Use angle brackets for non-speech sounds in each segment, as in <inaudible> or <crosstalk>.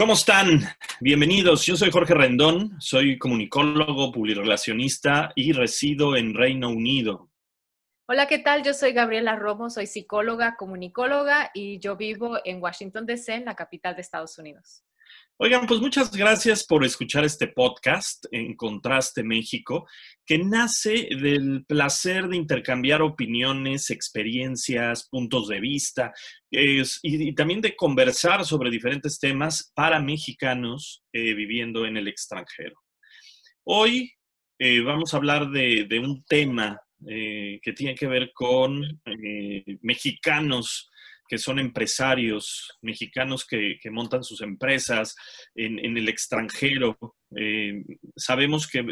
¿Cómo están? Bienvenidos. Yo soy Jorge Rendón, soy comunicólogo, publirelacionista y resido en Reino Unido. Hola, ¿qué tal? Yo soy Gabriela Romo, soy psicóloga, comunicóloga y yo vivo en Washington, D.C., en la capital de Estados Unidos. Oigan, pues muchas gracias por escuchar este podcast en Contraste México, que nace del placer de intercambiar opiniones, experiencias, puntos de vista y, también de conversar sobre diferentes temas para mexicanos eh, viviendo en el extranjero. Hoy eh, vamos a hablar de, un tema eh, que tiene que ver con mexicanos que son empresarios mexicanos que, montan sus empresas en, el extranjero. Eh, sabemos que,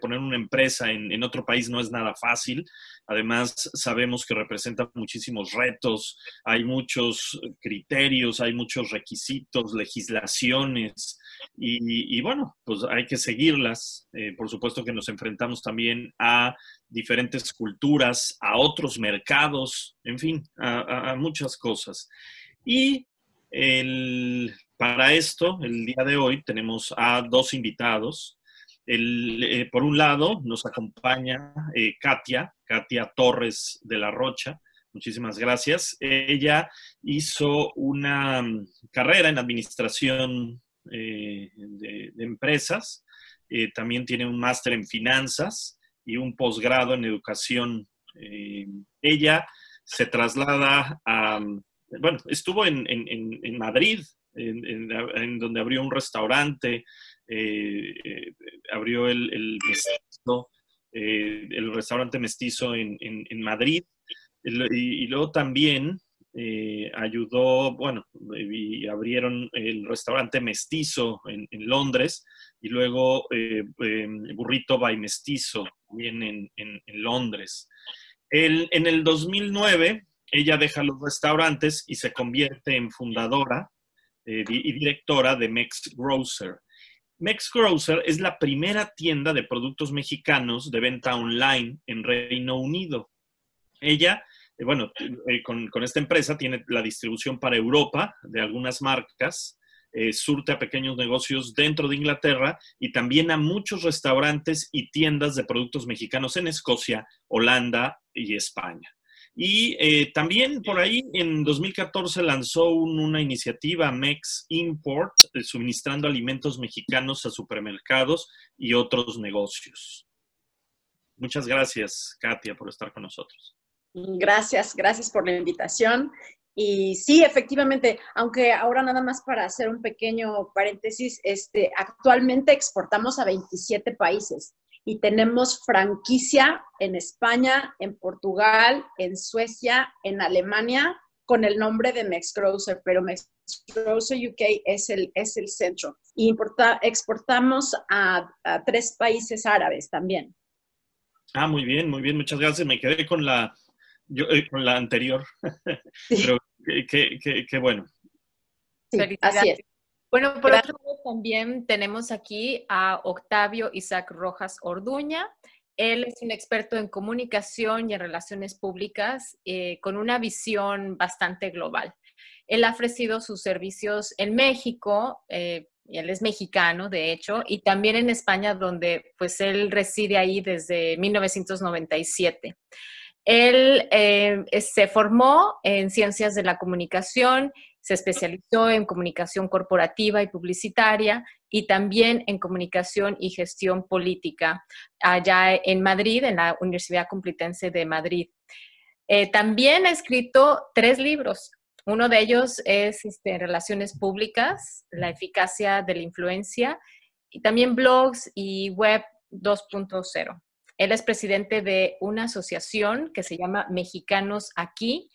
poner una empresa en, otro país no es nada fácil. Además, sabemos que representa muchísimos retos, hay muchos criterios, hay muchos requisitos, legislaciones, y, bueno, pues hay que seguirlas. Eh, por supuesto que nos enfrentamos también a diferentes culturas, a otros mercados, en fin, a, muchas cosas. Y para esto, el día de hoy, tenemos a dos invitados. Eh, por un lado, nos acompaña eh, Katia, Katia Torres de la Rocha. Muchísimas gracias. Ella hizo una mm, carrera en administración eh, de, empresas. también tiene un máster en finanzas y un posgrado en educación. Eh, ella se traslada a, bueno, estuvo en, Madrid, en, donde abrió un restaurante, eh, eh, abrió el, el mestizo, el restaurante mestizo en, Madrid, y, luego también ayudó, bueno, y abrieron el restaurante mestizo en, Londres, y luego Burrito by Mestizo también en, Londres. en el 2009, ella deja los restaurantes y se convierte en fundadora eh, y directora de Mex Grocer. Mex Grocer es la primera tienda de productos mexicanos de venta online en Reino Unido. Ella, eh, bueno, eh, con, esta empresa tiene la distribución para Europa de algunas marcas eh, surte a pequeños negocios dentro de Inglaterra y también a muchos restaurantes y tiendas de productos mexicanos en Escocia, Holanda y España. Y eh, también por ahí en 2014 lanzó una iniciativa Mex Import, eh, suministrando alimentos mexicanos a supermercados y otros negocios. Muchas gracias, Katia, por estar con nosotros. Gracias, gracias por la invitación y sí, efectivamente, aunque ahora nada más para hacer un pequeño paréntesis, este, actualmente exportamos a 27 países y tenemos franquicia en España, en Portugal, en Suecia, en Alemania, con el nombre de Mexgrocer, pero Mexgrocer UK es el, es el centro. Y importa, exportamos a, tres países árabes también. Ah, muy bien, muy bien, muchas gracias. Me quedé con la, yo, eh, con la anterior, <laughs> pero qué, bueno. así es. Bueno, por otro lado también tenemos aquí a Octavio Isaac Rojas Orduña. Él es un experto en comunicación y en relaciones públicas eh, con una visión bastante global. Él ha ofrecido sus servicios en México, eh, y él es mexicano, de hecho, y también en España, donde pues él reside ahí desde 1997. Él eh, se formó en ciencias de la comunicación, se especializó en comunicación corporativa y publicitaria y también en comunicación y gestión política allá en Madrid, en la Universidad Complutense de Madrid. Eh, también ha escrito tres libros. Uno de ellos es este, Relaciones Públicas, la eficacia de la influencia, y también blogs y web 2.0. Él es presidente de una asociación que se llama Mexicanos Aquí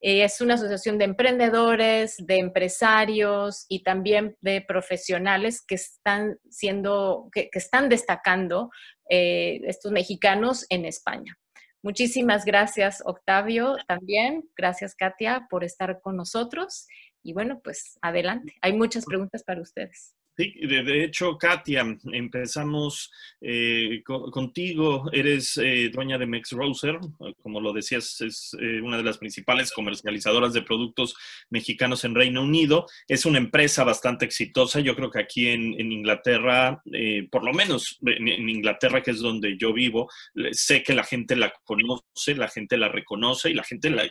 es una asociación de emprendedores, de empresarios y también de profesionales que están siendo, que, están destacando eh, estos mexicanos en España. Muchísimas gracias, Octavio, también. Gracias, Katia, por estar con nosotros. Y bueno, pues adelante. Hay muchas preguntas para ustedes. Sí, de, hecho, Katia, empezamos eh, contigo. Eres eh, dueña de Mex Roser, como lo decías, es eh, una de las principales comercializadoras de productos mexicanos en Reino Unido. Es una empresa bastante exitosa. Yo creo que aquí en, Inglaterra, por lo menos en, Inglaterra, que es donde yo vivo, sé que la gente la conoce, la gente la reconoce y la gente la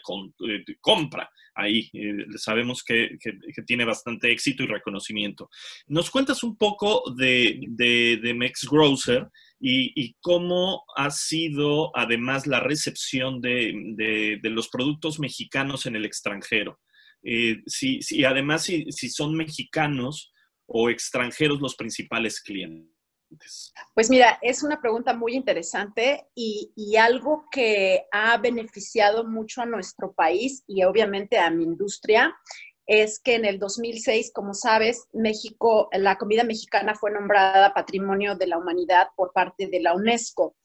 compra ahí. sabemos que, tiene bastante éxito y reconocimiento. Nos cuentas un poco de, de, Mex Grocer y, cómo ha sido además la recepción de, los productos mexicanos en el extranjero. Eh, si, además si, son mexicanos o extranjeros los principales clientes. Pues mira, es una pregunta muy interesante y, y, algo que ha beneficiado mucho a nuestro país y obviamente a mi industria es que en el 2006, como sabes, México, la comida mexicana fue nombrada Patrimonio de la Humanidad por parte de la UNESCO.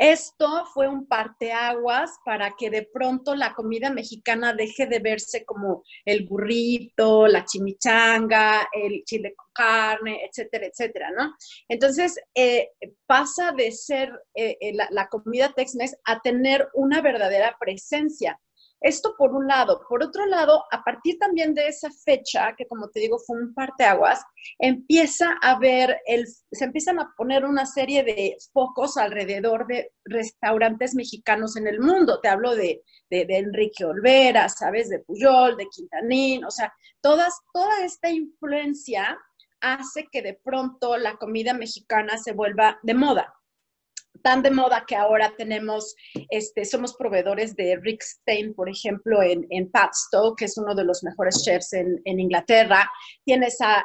Esto fue un parteaguas para que de pronto la comida mexicana deje de verse como el burrito, la chimichanga, el chile con carne, etcétera, etcétera, ¿no? Entonces, eh, pasa de ser eh, eh, la, la comida Tex-Mex a tener una verdadera presencia. Esto por un lado. Por otro lado, a partir también de esa fecha, que como te digo fue un parteaguas, empieza a ver, el, se empiezan a poner una serie de focos alrededor de restaurantes mexicanos en el mundo. Te hablo de, de, Enrique Olvera, ¿sabes? De Puyol, de Quintanín, o sea, todas, toda esta influencia hace que de pronto la comida mexicana se vuelva de moda tan de moda que ahora tenemos, este, somos proveedores de Rick Stein, por ejemplo, en, en Padstow, que es uno de los mejores chefs en, en Inglaterra. Tienes a,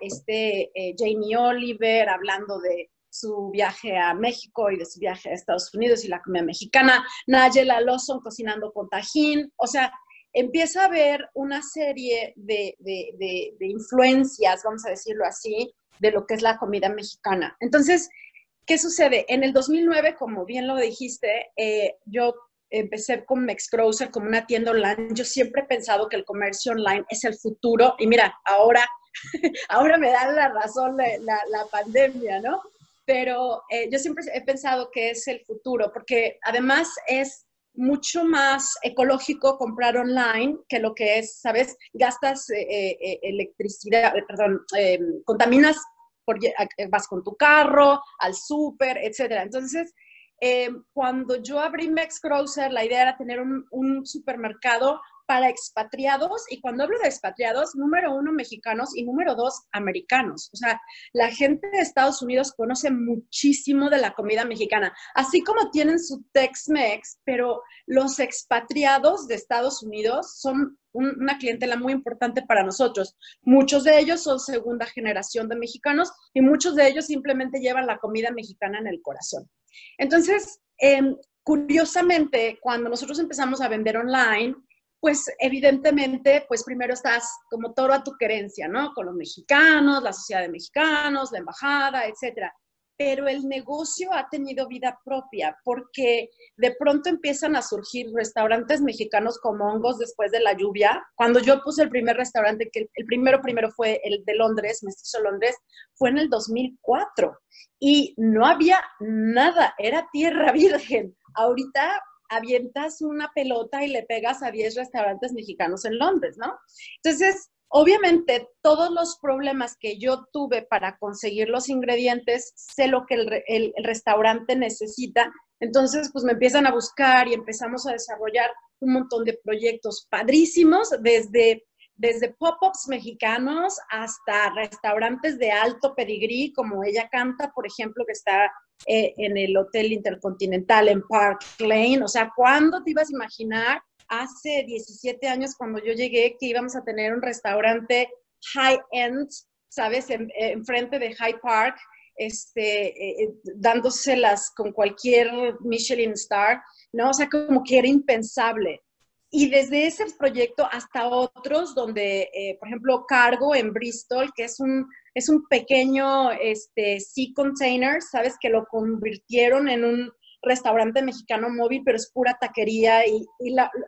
este, eh, Jamie Oliver hablando de su viaje a México y de su viaje a Estados Unidos y la comida mexicana. Nigella Lawson cocinando con tajín. O sea, empieza a haber una serie de, de, de, de influencias, vamos a decirlo así, de lo que es la comida mexicana. Entonces, ¿Qué sucede? En el 2009, como bien lo dijiste, eh, yo empecé con Mexcroser como una tienda online. Yo siempre he pensado que el comercio online es el futuro y mira, ahora, <laughs> ahora me da la razón la, pandemia, ¿no? Pero eh, yo siempre he pensado que es el futuro porque además es mucho más ecológico comprar online que lo que es, ¿sabes? Gastas eh, electricidad, perdón, contaminas vas con tu carro, al súper, etcétera. Entonces, eh, cuando yo abrí Mex Grocer, la idea era tener un, supermercado para expatriados, y cuando hablo de expatriados, número uno, mexicanos, y número dos, americanos. O sea, la gente de Estados Unidos conoce muchísimo de la comida mexicana, así como tienen su Tex-Mex, pero los expatriados de Estados Unidos son una clientela muy importante para nosotros. Muchos de ellos son segunda generación de mexicanos y muchos de ellos simplemente llevan la comida mexicana en el corazón. Entonces, em, curiosamente, cuando nosotros empezamos a vender online, pues evidentemente, pues primero estás como todo a tu querencia, ¿no? Con los mexicanos, la sociedad de mexicanos, la embajada, etcétera pero el negocio ha tenido vida propia porque de pronto empiezan a surgir restaurantes mexicanos como hongos después de la lluvia. Cuando yo puse el primer restaurante, que el primero primero fue el de Londres, Mestizo Londres, fue en el 2004 y no había nada, era tierra <laughs> virgen. Ahorita avientas una pelota y le pegas a 10 restaurantes mexicanos en Londres, ¿no? Entonces, Obviamente, todos los problemas que yo tuve para conseguir los ingredientes, sé lo que el, restaurante necesita. Entonces, pues me empiezan a buscar y empezamos a desarrollar un montón de proyectos padrísimos, desde, desde pop-ups mexicanos hasta restaurantes de alto pedigrí, como ella canta, por ejemplo, que está eh, en el Hotel Intercontinental en Park Lane. O sea, ¿cuándo te ibas a imaginar hace 17 años cuando yo llegué que íbamos a tener un restaurante high-end, ¿sabes? Enfrente de High Park, este, eh, eh, dándoselas con cualquier Michelin star, ¿no? O sea, como que era impensable. Y desde ese proyecto hasta otros, donde, eh, por ejemplo, Cargo en Bristol, que es un, es un pequeño este, sea container, ¿sabes? Que lo convirtieron en un restaurante mexicano móvil, pero es pura taquería y,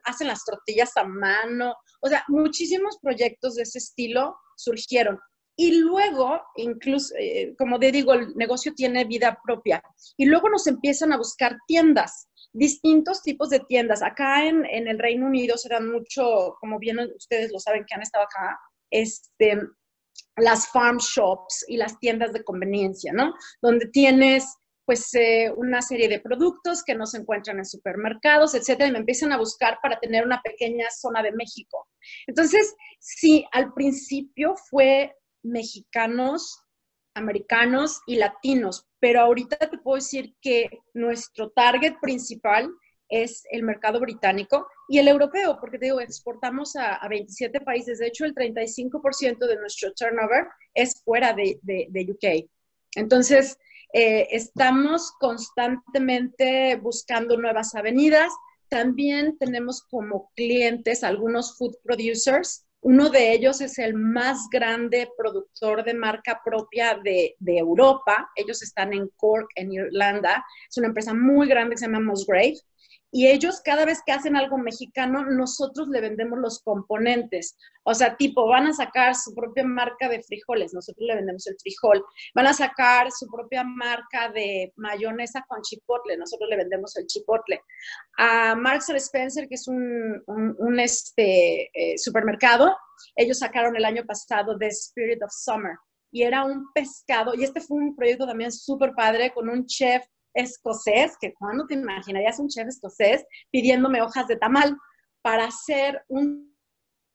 hacen las tortillas a mano. O sea, muchísimos proyectos de ese estilo surgieron. Y luego, incluso, eh, como te digo, el negocio tiene vida propia. Y luego nos empiezan a buscar tiendas, distintos tipos de tiendas. Acá en, en el Reino Unido se dan mucho, como bien ustedes lo saben que han estado acá, este, las farm shops y las tiendas de conveniencia, ¿no? Donde tienes pues eh, una serie de productos que no se encuentran en supermercados, etcétera, y me empiezan a buscar para tener una pequeña zona de México. Entonces, sí, al principio fue mexicanos, americanos y latinos, pero ahorita te puedo decir que nuestro target principal es el mercado británico y el europeo, porque te digo, exportamos a, 27 países. De hecho, el 35% de nuestro turnover es fuera de, de, UK. Entonces, eh, estamos constantemente buscando nuevas avenidas. También tenemos como clientes algunos food producers uno de ellos es el más grande productor de marca propia de, Europa. Ellos están en Cork, en Irlanda. Es una empresa muy grande que se llama Musgrave. Y ellos cada vez que hacen algo mexicano, nosotros le vendemos los componentes. O sea, tipo, van a sacar su propia marca de frijoles, nosotros le vendemos el frijol. Van a sacar su propia marca de mayonesa con chipotle, nosotros le vendemos el chipotle. A Marks Spencer, que es un, este, eh, supermercado, ellos sacaron el año pasado The Spirit of Summer. Y era un pescado, y este fue un proyecto también súper padre con un chef escocés, que cuando te imaginarías un chef escocés pidiéndome hojas de tamal para hacer un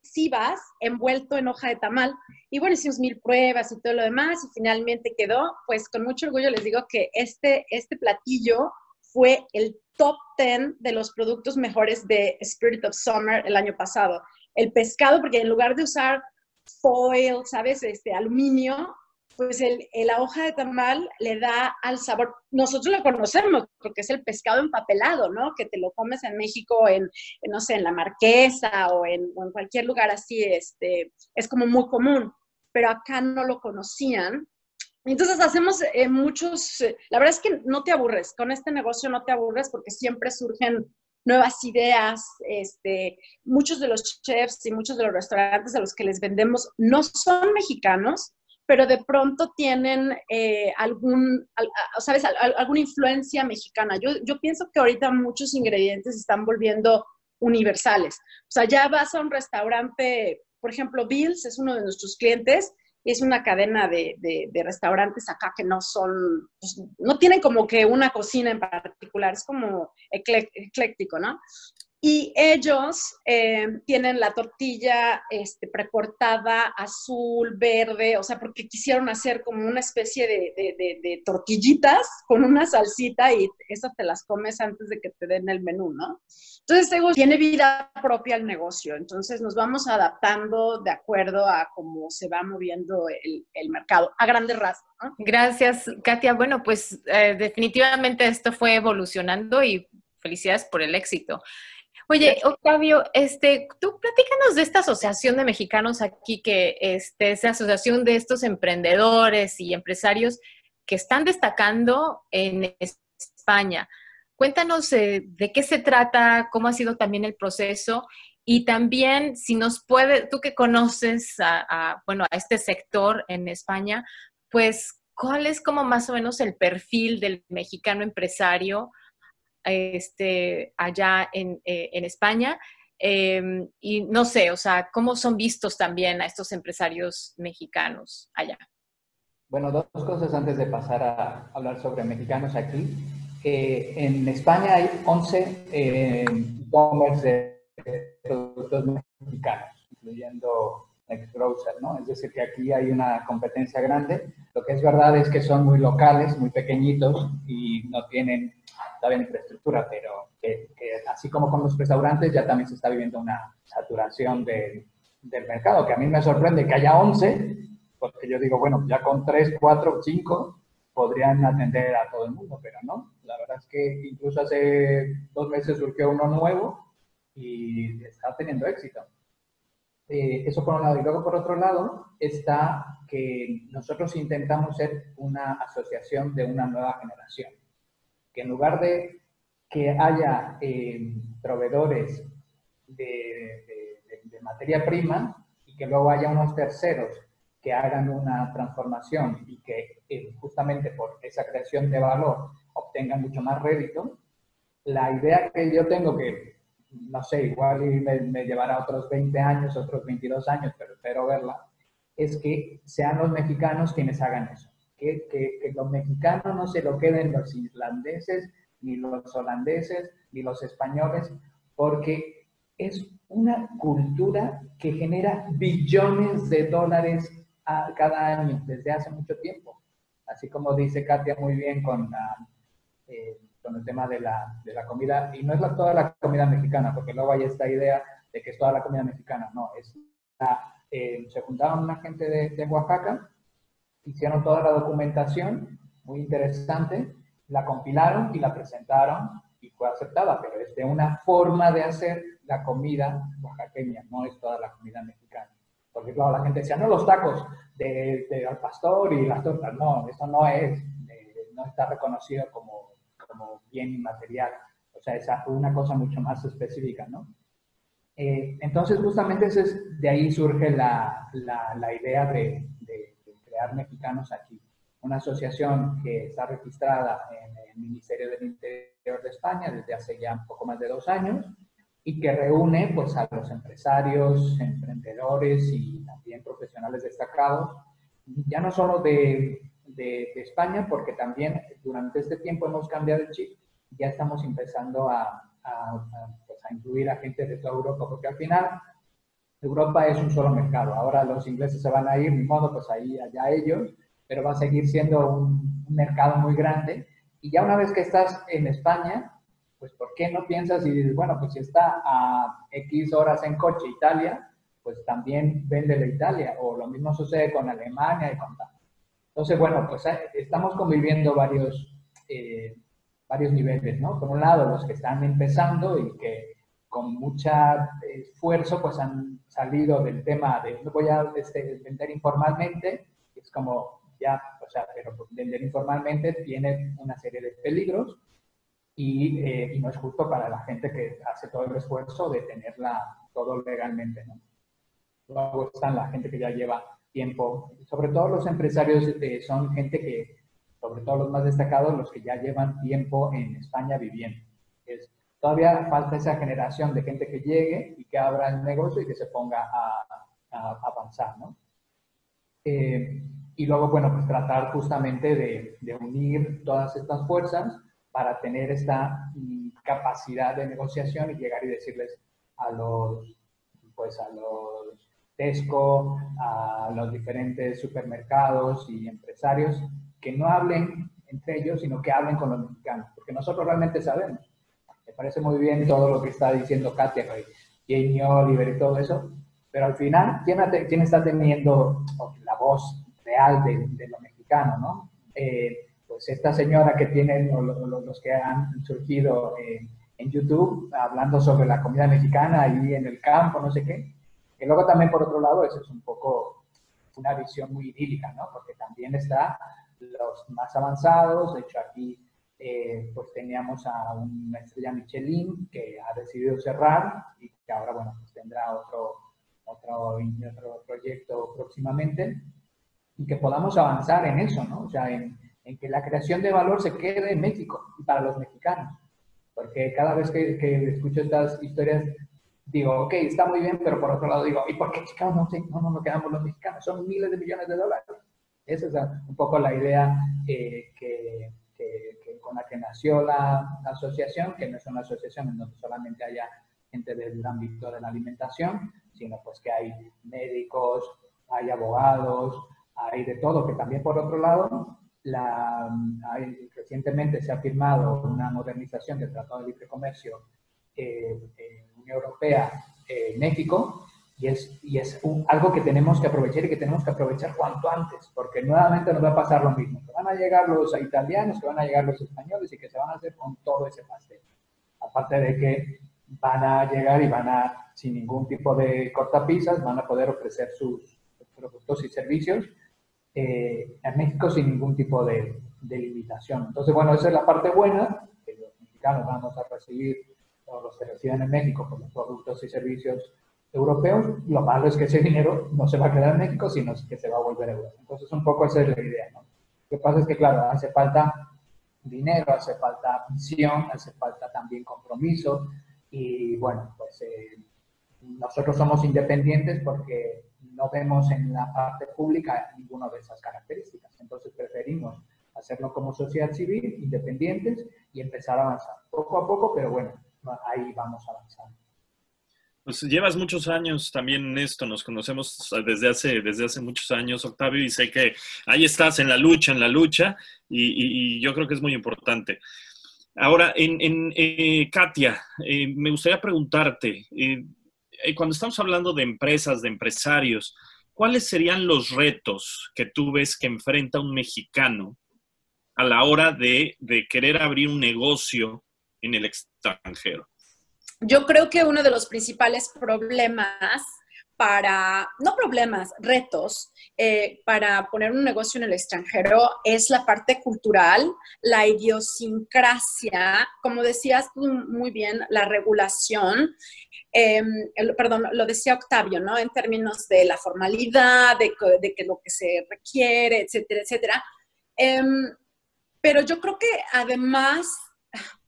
cibas envuelto en hoja de tamal. Y bueno, hicimos mil pruebas y todo lo demás y finalmente quedó, pues con mucho orgullo les digo que este, este platillo fue el top 10 de los productos mejores de Spirit of Summer el año pasado. El pescado, porque en lugar de usar foil, ¿sabes? Este aluminio, pues el, la hoja de tamal le da al sabor. Nosotros lo conocemos porque es el pescado empapelado, ¿no? Que te lo comes en México, en, no sé, en la Marquesa o en, cualquier lugar así, este, es como muy común, pero acá no lo conocían. Entonces hacemos eh, muchos, eh, la verdad es que no te aburres, con este negocio no te aburres porque siempre surgen nuevas ideas, este, muchos de los chefs y muchos de los restaurantes a los que les vendemos no son mexicanos, pero de pronto tienen eh, algún, ¿sabes? alguna influencia mexicana. Yo, yo pienso que ahorita muchos ingredientes están volviendo universales. O sea, ya vas a un restaurante, por ejemplo, Bills es uno de nuestros clientes es una cadena de, de, restaurantes acá que no son, pues, no tienen como que una cocina en particular, es como ecléctico, ¿no? Y ellos eh, tienen la tortilla este, precortada, azul, verde, o sea, porque quisieron hacer como una especie de, tortillitas con una salsita y esas te las comes antes de que te den el menú, ¿no? Entonces, tiene vida propia el negocio, entonces nos vamos adaptando de acuerdo a cómo se va moviendo el, mercado, a grandes rasgos. ¿no? Gracias, Katia. Bueno, pues eh, definitivamente esto fue evolucionando y felicidades por el éxito. Oye, Octavio, este, tú platícanos de esta asociación de mexicanos aquí, que este, es la asociación de estos emprendedores y empresarios que están destacando en España. Cuéntanos eh, de qué se trata, cómo ha sido también el proceso y también si nos puede, tú que conoces a, bueno, a este sector en España, pues, ¿cuál es como más o menos el perfil del mexicano empresario? Este, allá en, eh, España. Em, y no sé, o sea, ¿cómo son vistos también a estos empresarios mexicanos allá? Bueno, dos cosas antes de pasar a hablar sobre mexicanos aquí. en España hay 11 eh, e-commerce de productos mexicanos, incluyendo Nextbrowser, ¿no? Es decir, que aquí hay una competencia grande. Lo que es verdad es que son muy locales, muy pequeñitos y no tienen todavía infraestructura, pero que, así como con los restaurantes ya también se está viviendo una saturación del mercado, que a mí me sorprende que haya 11, porque yo digo, bueno, ya con 3, 4, 5 podrían atender a todo el mundo, pero no. La verdad es que incluso hace dos meses surgió uno nuevo y está teniendo éxito. Eh, eso por un lado. Y luego por otro lado está que nosotros intentamos ser una asociación de una nueva generación. Que en lugar de que haya eh, proveedores de, materia prima y que luego haya unos terceros que hagan una transformación y que eh, justamente por esa creación de valor obtengan mucho más rédito, la idea que yo tengo que no sé, igual me, me, llevará otros 20 años, otros 22 años, pero espero verla, es que sean los mexicanos quienes hagan eso. Que, que, los mexicanos no se lo queden los islandeses, ni los holandeses, ni los españoles, porque es una cultura que genera billones de dólares a, cada año desde hace mucho tiempo. Así como dice Katia muy bien con la... Eh, con el tema de la, de la comida, y no es la, toda la comida mexicana, porque luego hay esta idea de que es toda la comida mexicana, no, es eh, se juntaron una gente de, de, Oaxaca, hicieron toda la documentación, muy interesante, la compilaron y la presentaron y fue aceptada, pero es de una forma de hacer la comida oaxaqueña, no es toda la comida mexicana. Porque claro, la gente decía, no, los tacos de, de al pastor y las tortas, no, eso no es, eh, no está reconocido como como bien inmaterial. O sea, es una cosa mucho más específica, ¿no? Eh, entonces, justamente es, de ahí surge la, la, idea de, de, crear mexicanos aquí. Una asociación que está registrada en el Ministerio del Interior de España desde hace ya un poco más de dos años y que reúne pues, a los empresarios, emprendedores y también profesionales destacados, ya no solo de de, España, porque también durante este tiempo hemos cambiado el chip ya estamos empezando a, pues, a, incluir a gente de toda Europa, porque al final Europa es un solo mercado. Ahora los ingleses se van a ir, ni modo, pues ahí, allá ellos, pero va a seguir siendo un, mercado muy grande. Y ya una vez que estás en España, pues ¿por qué no piensas y dices, bueno, pues si está a X horas en coche Italia, pues también vende la Italia. O lo mismo sucede con Alemania y con tal. Entonces, bueno, pues eh, estamos conviviendo varios, eh, varios niveles, ¿no? Por un lado, los que están empezando y que con mucho esfuerzo pues han salido del tema de voy a este, vender informalmente, es como ya, o sea, pero vender informalmente tiene una serie de peligros y, eh, y, no es justo para la gente que hace todo el esfuerzo de tenerla todo legalmente, ¿no? Luego están la gente que ya lleva tiempo. Sobre todo los empresarios eh, son gente que, sobre todo los más destacados, los que ya llevan tiempo en España viviendo. Es, todavía falta esa generación de gente que llegue y que abra el negocio y que se ponga a, avanzar, ¿no? Eh, y luego, bueno, pues tratar justamente de, de, unir todas estas fuerzas para tener esta mm, capacidad de negociación y llegar y decirles a los, pues a los Tesco, a los diferentes supermercados y empresarios, que no hablen entre ellos, sino que hablen con los mexicanos, porque nosotros realmente sabemos. Me parece muy bien todo lo que está diciendo Katia, Jamie Oliver y todo eso, pero al final, ¿quién, quién está teniendo la voz real de, de lo mexicano, no? Eh, pues esta señora que tienen, los que han surgido en YouTube, hablando sobre la comida mexicana ahí en el campo, no sé qué, y luego también, por otro lado, eso es un poco una visión muy idílica, ¿no? Porque también está los más avanzados. De hecho, aquí eh, pues teníamos a una estrella Michelin que ha decidido cerrar y que ahora, bueno, pues tendrá otro, otro, otro proyecto próximamente y que podamos avanzar en eso, ¿no? O sea, en, en, que la creación de valor se quede en México y para los mexicanos. Porque cada vez que, que escucho estas historias digo, ok, está muy bien, pero por otro lado digo, ¿y por qué Chicago no, no, no nos quedamos los mexicanos? Son miles de millones de dólares. Esa es un poco la idea eh, que, con la que nació la, asociación, que no es una asociación en donde solamente haya gente del ámbito de la alimentación, sino pues que hay médicos, hay abogados, hay de todo, que también por otro lado, la, hay, recientemente se ha firmado una modernización del Tratado de Libre Comercio eh, en México y es, y es algo que tenemos que aprovechar y que tenemos que aprovechar cuanto antes, porque nuevamente nos va a pasar lo mismo, que van a llegar los italianos, que van a llegar los españoles y que se van a hacer con todo ese pastel. Aparte de que van a llegar y van a, sin ningún tipo de cortapisas, van a poder ofrecer sus productos y servicios eh, en México sin ningún tipo de, de, limitación. Entonces, bueno, esa es la parte buena, que los mexicanos vamos a recibir, o los que residen en México, por los productos y servicios europeos. Lo malo es que ese dinero no se va a quedar en México, sino que se va a volver a Europa. Entonces, un poco esa es la idea. ¿no? Lo que pasa es que, claro, hace falta dinero, hace falta visión, hace falta también compromiso. Y bueno, pues eh, nosotros somos independientes porque no vemos en la parte pública ninguna de esas características. Entonces preferimos hacerlo como sociedad civil, independientes, y empezar a avanzar. Poco a poco, pero bueno, ahí vamos avanzando. Pues llevas muchos años también en esto, nos conocemos desde hace, desde hace muchos años, Octavio, y sé que ahí estás en la lucha, en la lucha, y, yo creo que es muy importante. Ahora, en, eh, Katia, eh, me gustaría preguntarte, eh, cuando estamos hablando de empresas, de empresarios, ¿cuáles serían los retos que tú ves que enfrenta un mexicano a la hora de querer abrir un negocio en el extranjero? Yo creo que uno de los principales problemas para, no problemas, retos, eh, para poner un negocio en el extranjero es la parte cultural, la idiosincrasia, como decías muy bien, la regulación, em, perdón, lo decía Octavio, ¿no? En términos de la formalidad, de, de que lo que se requiere, etcétera, etcétera. Em, pero yo creo que además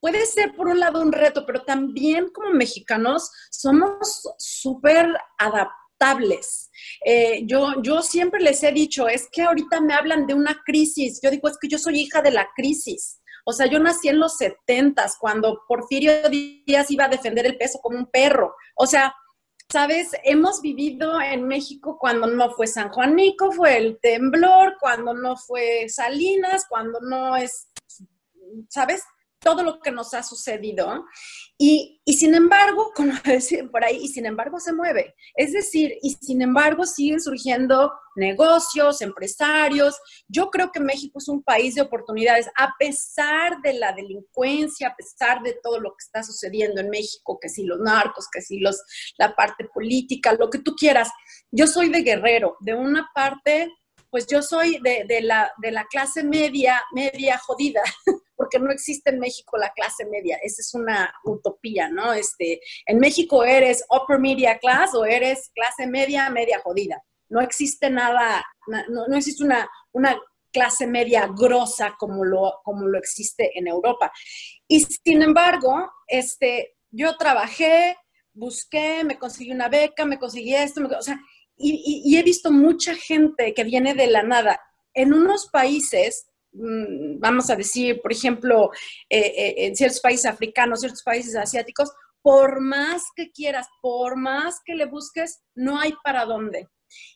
puede ser por un lado un reto, pero también como mexicanos somos súper adaptables. Eh, yo, yo siempre les he dicho, es que ahorita me hablan de una crisis. Yo digo, es que yo soy hija de la crisis. O sea, yo nací en los setentas, cuando Porfirio Díaz iba a defender el peso como un perro. O sea, ¿sabes? Hemos vivido en México cuando no fue San Juanico, fue el temblor, cuando no fue Salinas, cuando no es, ¿sabes? Todo lo que nos ha sucedido. Y, sin embargo, <laughs> como por ahí, y sin embargo se mueve. Es decir, y sin embargo siguen surgiendo negocios, empresarios. Yo creo que México es un país de oportunidades, a pesar de la delincuencia, a pesar de todo lo que está sucediendo en México, que si los narcos, que si los, la parte política, lo que tú quieras. Yo soy de guerrero, de una parte pues yo soy de, la, clase media, media jodida, <laughs> porque no existe en México la clase media. Esa es una utopía, ¿no? Este, en México eres upper media class o eres clase media, media jodida. No existe nada, no, existe una, clase media grosa como lo, como lo existe en Europa. Y sin embargo, este, yo trabajé, busqué, me conseguí una beca, me conseguí esto, o sea, y, he visto mucha gente que viene de la nada. En unos países, mm, vamos a decir, por ejemplo, eh, eh, en ciertos países africanos, ciertos países asiáticos, por más que quieras, por más que le busques, no hay para dónde.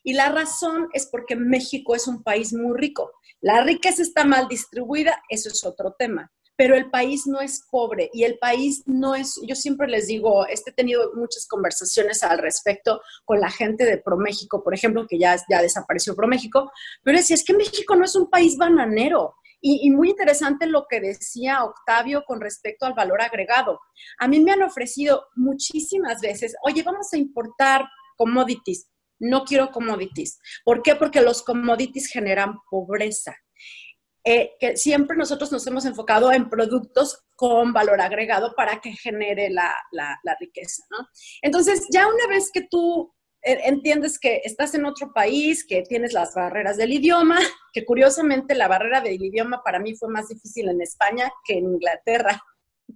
Y la razón es porque México es un país muy rico. La riqueza está mal distribuida, eso es otro tema pero el país no es pobre y el país no es, yo siempre les digo, este, he tenido muchas conversaciones al respecto con la gente de ProMéxico, por ejemplo, que ya, ya desapareció ProMéxico, pero decía, es que México no es un país bananero. Y, y, muy interesante lo que decía Octavio con respecto al valor agregado. A mí me han ofrecido muchísimas veces, oye, vamos a importar commodities. No quiero commodities. ¿Por qué? Porque los commodities generan pobreza. Eh, que siempre nosotros nos hemos enfocado en productos con valor agregado para que genere la, la, riqueza, ¿no? Entonces, ya una vez que tú eh, entiendes que estás en otro país, que tienes las barreras del idioma, que curiosamente la barrera del idioma para mí fue más difícil en España que en Inglaterra.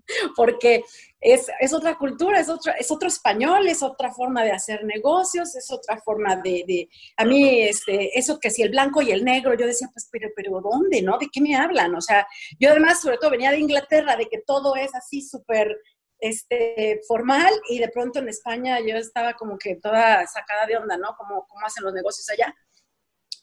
<laughs> porque es, otra cultura, es, otra, es otro español, es otra forma de hacer negocios, es otra forma de, a mí, este, eso que si el blanco y el negro, yo decía, pues, pero, pero ¿dónde, no? ¿De qué me hablan? O sea, yo además, sobre todo, venía de Inglaterra, de que todo es así súper este, formal y de pronto en España yo estaba como que toda sacada de onda, ¿no? ¿Cómo, cómo hacen los negocios allá?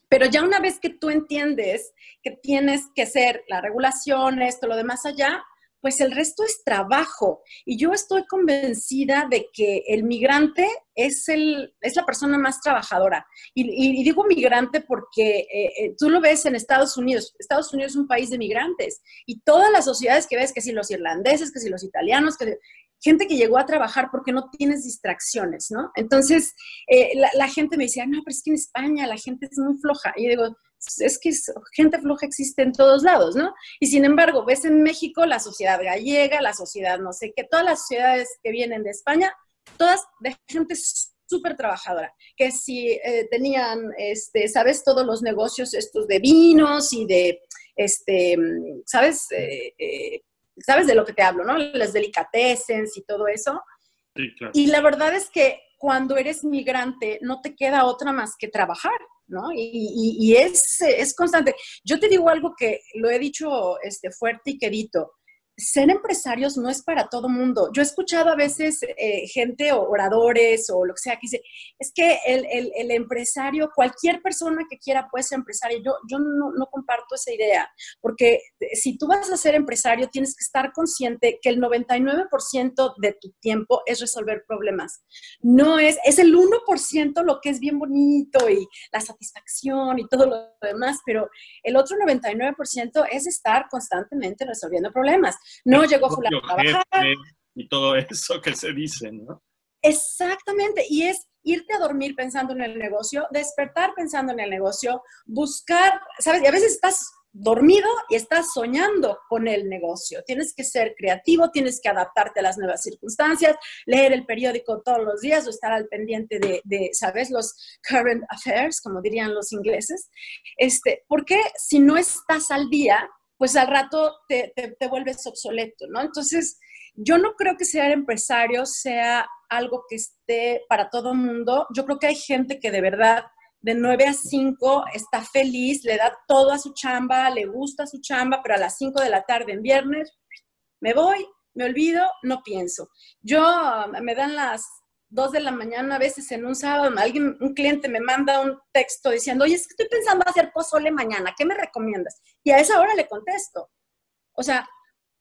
Pero ya una vez que tú entiendes que tienes que ser la regulación, esto, lo demás allá, pues el resto es trabajo. Y yo estoy convencida de que el migrante es, el, es la persona más trabajadora. Y, digo migrante porque eh, eh, tú lo ves en Estados Unidos. Estados Unidos es un país de migrantes. Y todas las sociedades que ves, que si los irlandeses, que si los italianos, que gente que llegó a trabajar porque no tienes distracciones, ¿no? Entonces, eh, la, gente me decía, no, pero es que en España la gente es muy floja. Y digo, es que gente floja existe en todos lados, ¿no? Y sin embargo, ves en México la sociedad gallega, la sociedad no sé qué, todas las sociedades que vienen de España, todas de gente súper trabajadora, que si eh, tenían, este, ¿sabes? Todos los negocios estos de vinos y de, este, ¿sabes? Eh, eh, ¿Sabes de lo que te hablo, no? Las delicatessens y todo eso. Sí, claro. Y la verdad es que cuando eres migrante no te queda otra más que trabajar, ¿no? Y, y, es, es, constante. Yo te digo algo que lo he dicho este, fuerte y querido ser empresarios no es para todo mundo. Yo he escuchado a veces eh, gente o oradores o lo que sea que dice, es que el, empresario, cualquier persona que quiera puede ser empresario. Yo, no, comparto esa idea, porque si tú vas a ser empresario, tienes que estar consciente que el 99% de tu tiempo es resolver problemas. No es, es el 1% lo que es bien bonito y la satisfacción y todo lo demás, pero el otro 99% es estar constantemente resolviendo problemas. No llegó fulano a trabajar. Y todo eso que se dice, ¿no? Exactamente, y es irte a dormir pensando en el negocio, despertar pensando en el negocio, buscar, ¿sabes? Y a veces estás dormido y estás soñando con el negocio. Tienes que ser creativo, tienes que adaptarte a las nuevas circunstancias, leer el periódico todos los días o estar al pendiente de, de ¿sabes? Los current affairs, como dirían los ingleses. Este, porque si no estás al día, pues al rato te, vuelves obsoleto, ¿no? Entonces, yo no creo que ser empresario sea algo que esté para todo mundo. Yo creo que hay gente que de verdad de 9 a 5 está feliz, le da todo a su chamba, le gusta su chamba, pero a las 5 de la tarde en viernes me voy, me olvido, no pienso. Yo me dan las dos de la mañana, a veces en un sábado, alguien, un cliente me manda un texto diciendo, oye, es que estoy pensando hacer pozole mañana, ¿qué me recomiendas? Y a esa hora le contesto. O sea,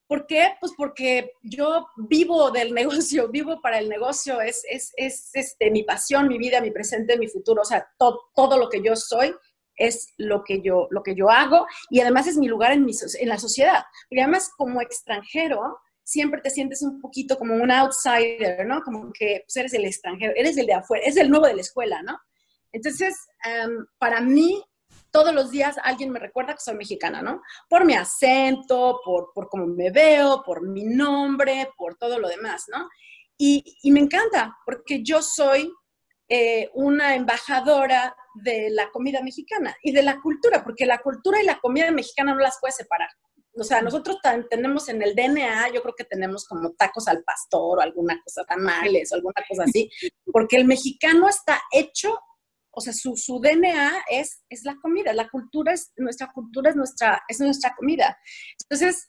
¿por qué? Pues porque yo vivo del <laughs> negocio, vivo para el negocio, es, es, es este, mi pasión, mi vida, mi presente, mi futuro, o sea, todo lo que yo soy es lo que yo, lo que yo hago y además es mi lugar en, mi, en la sociedad. Porque además como extranjero, siempre te sientes un poquito como un outsider, ¿no? Como que pues, eres el extranjero, eres el de afuera, es el nuevo de la escuela, ¿no? Entonces, em, para mí, todos los días alguien me recuerda que soy mexicana, ¿no? Por mi acento, por, por cómo me veo, por mi nombre, por todo lo demás, ¿no? Y, me encanta, porque yo soy eh, una embajadora de la comida mexicana y de la cultura, porque la cultura y la comida mexicana no las puedes separar o sea, nosotros tenemos en el DNA, yo creo que tenemos como tacos al pastor o alguna cosa, tamales o alguna cosa así, <laughs> porque el mexicano está hecho, o sea, su, su DNA es, es la comida, la cultura es, nuestra cultura es nuestra, es nuestra comida. Entonces,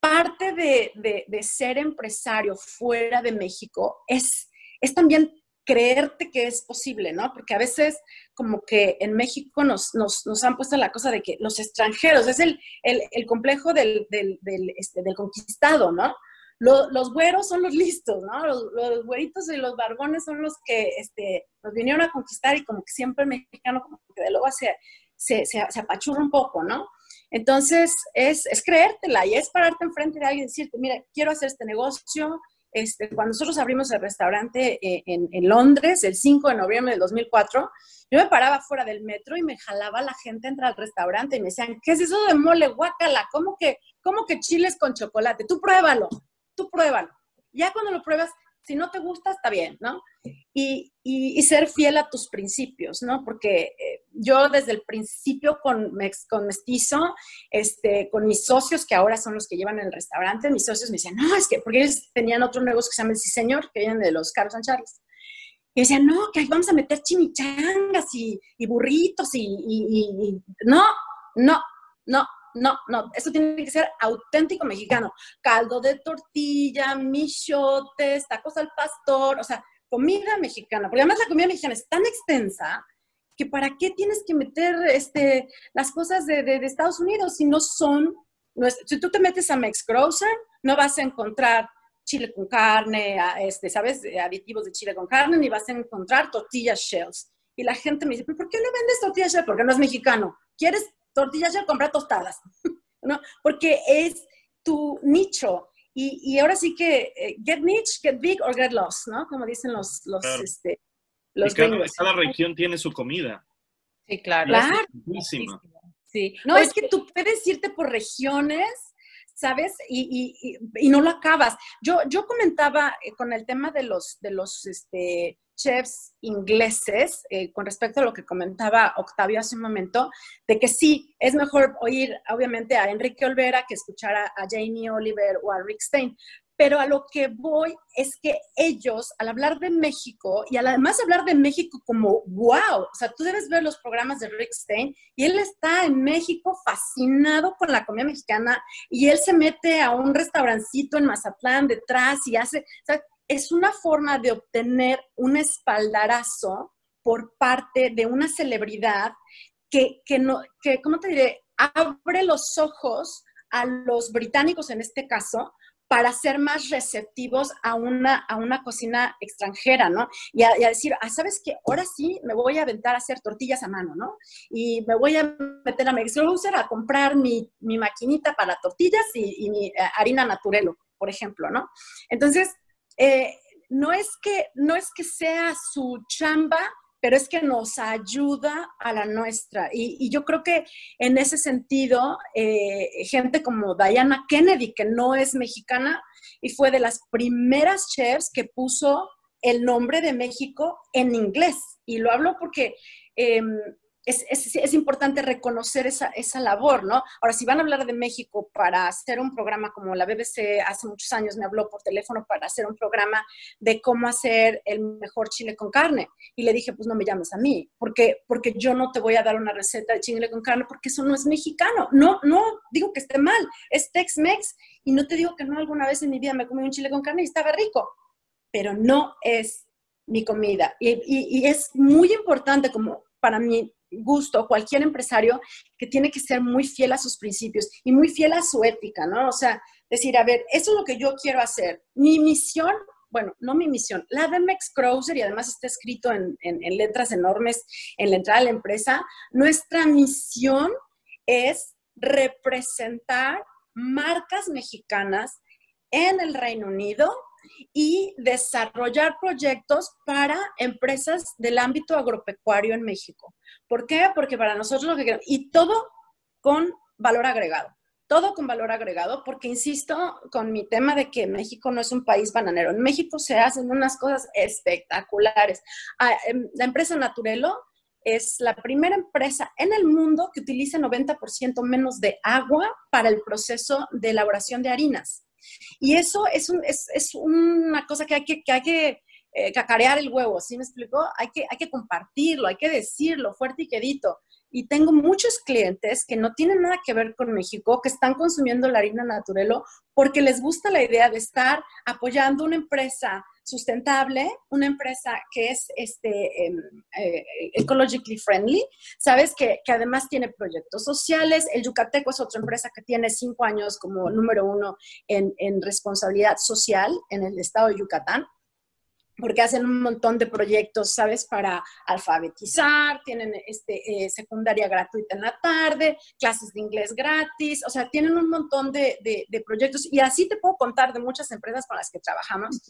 parte de, de, de ser empresario fuera de México es, es también creerte que es posible, ¿no? Porque a veces como que en México nos, nos, han puesto la cosa de que los extranjeros, es el, el, el complejo del, del, del, este, del, conquistado, ¿no? Los, los güeros son los listos, ¿no? Los, los, güeritos y los barbones son los que este, nos vinieron a conquistar y como que siempre el mexicano como que de luego se, se, se, se apachurra un poco, ¿no? Entonces, es, es creértela y es pararte enfrente de alguien y decirte, mira, quiero hacer este negocio, este, cuando nosotros abrimos el restaurante eh, en, Londres, el 5 de noviembre del 2004, yo me paraba fuera del metro y me jalaba la gente a entrar al restaurante y me decían, ¿qué es eso de mole guacala? ¿Cómo que, cómo que chiles con chocolate? Tú pruébalo, tú pruébalo. Ya cuando lo pruebas, si no te gusta, está bien, ¿no? Y, y, ser fiel a tus principios, ¿no? Porque eh, yo desde el principio con, con Mestizo, este, con mis socios, que ahora son los que llevan el restaurante, mis socios me decían, no, es que, porque ellos tenían otro negocio que se llama El Sí Señor, que vienen de los Carlos San Charles. Y decían, no, que ahí vamos a meter chimichangas y, y burritos y, y, no, no, no, no, no, eso tiene que ser auténtico mexicano. Caldo de tortilla, michotes, tacos al pastor, o sea, comida mexicana. Porque además la comida mexicana es tan extensa que para qué tienes que meter este, las cosas de, de, Estados Unidos si no son... Si tú te metes a Mex Grocer, no vas a encontrar chile con carne, este, ¿sabes? Aditivos de chile con carne, ni vas a encontrar tortillas shells. Y la gente me dice, ¿por qué no vendes tortillas shells? Porque no es mexicano. ¿Quieres tortillas ya comprar tostadas, ¿no? Porque es tu nicho. y, ahora sí que eh, get niche, get big or get lost, ¿no? Como dicen los, los, este, los cada, región tiene su comida. Sí, claro. Claro. Sí. No, es que tú puedes irte por regiones ¿sabes? Y, no lo acabas. Yo, yo comentaba eh, con el tema de los, de los este, chefs ingleses, eh, con respecto a lo que comentaba Octavio hace un momento, de que sí, es mejor oír obviamente a Enrique Olvera que escuchar a, a Jamie Oliver o a Rick Stein, pero a lo que voy es que ellos, al hablar de México, y además hablar de México como, wow, o sea, tú debes ver los programas de Rick Stein, y él está en México fascinado con la comida mexicana, y él se mete a un restaurancito en Mazatlán detrás y hace, o sea, es una forma de obtener un espaldarazo por parte de una celebridad que, que no, que, ¿cómo te diré? Abre los ojos a los británicos en este caso para ser más receptivos a una, a una cocina extranjera, ¿no? Y a, decir, ah, ¿sabes qué? Ahora sí me voy a aventar a hacer tortillas a mano, ¿no? Y me voy a meter a Browser a comprar mi, mi, maquinita para tortillas y, mi eh, harina naturelo, por ejemplo, ¿no? Entonces, eh, no, es que, no es que sea su chamba pero es que nos ayuda a la nuestra. Y, yo creo que en ese sentido, eh, gente como Diana Kennedy, que no es mexicana y fue de las primeras chefs que puso el nombre de México en inglés. Y lo hablo porque em, es, es, es, importante reconocer esa, esa, labor, ¿no? Ahora, si van a hablar de México para hacer un programa como la BBC hace muchos años me habló por teléfono para hacer un programa de cómo hacer el mejor chile con carne. Y le dije, pues no me llames a mí, porque, porque yo no te voy a dar una receta de chile con carne porque eso no es mexicano. No, no digo que esté mal, es Tex-Mex. Y no te digo que no alguna vez en mi vida me comí un chile con carne y estaba rico, pero no es mi comida. Y, y, y es muy importante como para mí gusto, cualquier empresario que tiene que ser muy fiel a sus principios y muy fiel a su ética, ¿no? O sea, decir, a ver, eso es lo que yo quiero hacer. Mi misión, bueno, no mi misión, la de Mex Cruiser, y además está escrito en, en letras enormes en la entrada de la empresa, nuestra misión es representar marcas mexicanas en el Reino Unido y desarrollar proyectos para empresas del ámbito agropecuario en México. ¿Por qué? Porque para nosotros lo que queremos, y todo con valor agregado, todo con valor agregado, porque insisto con mi tema de que México no es un país bananero. En México se hacen unas cosas espectaculares. Ah, em, la empresa Naturelo es la primera empresa en el mundo que utiliza 90% menos de agua para el proceso de elaboración de harinas. Y eso es, es, una cosa que hay que, que, hay que eh, cacarear el huevo, ¿sí me explicó? Hay que, hay que compartirlo, hay que decirlo fuerte y quedito. Y tengo muchos clientes que no tienen nada que ver con México, que están consumiendo la harina naturelo porque les gusta la idea de estar apoyando una empresa sustentable, una empresa que es este, em, eh, ecologically friendly, sabes que, que, además tiene proyectos sociales. El Yucateco es otra empresa que tiene cinco años como número uno en, en responsabilidad social en el estado de Yucatán porque hacen un montón de proyectos, ¿sabes? Para alfabetizar, tienen este, eh, secundaria gratuita en la tarde, clases de inglés gratis, o sea, tienen un montón de, de, proyectos y así te puedo contar de muchas empresas con las que trabajamos,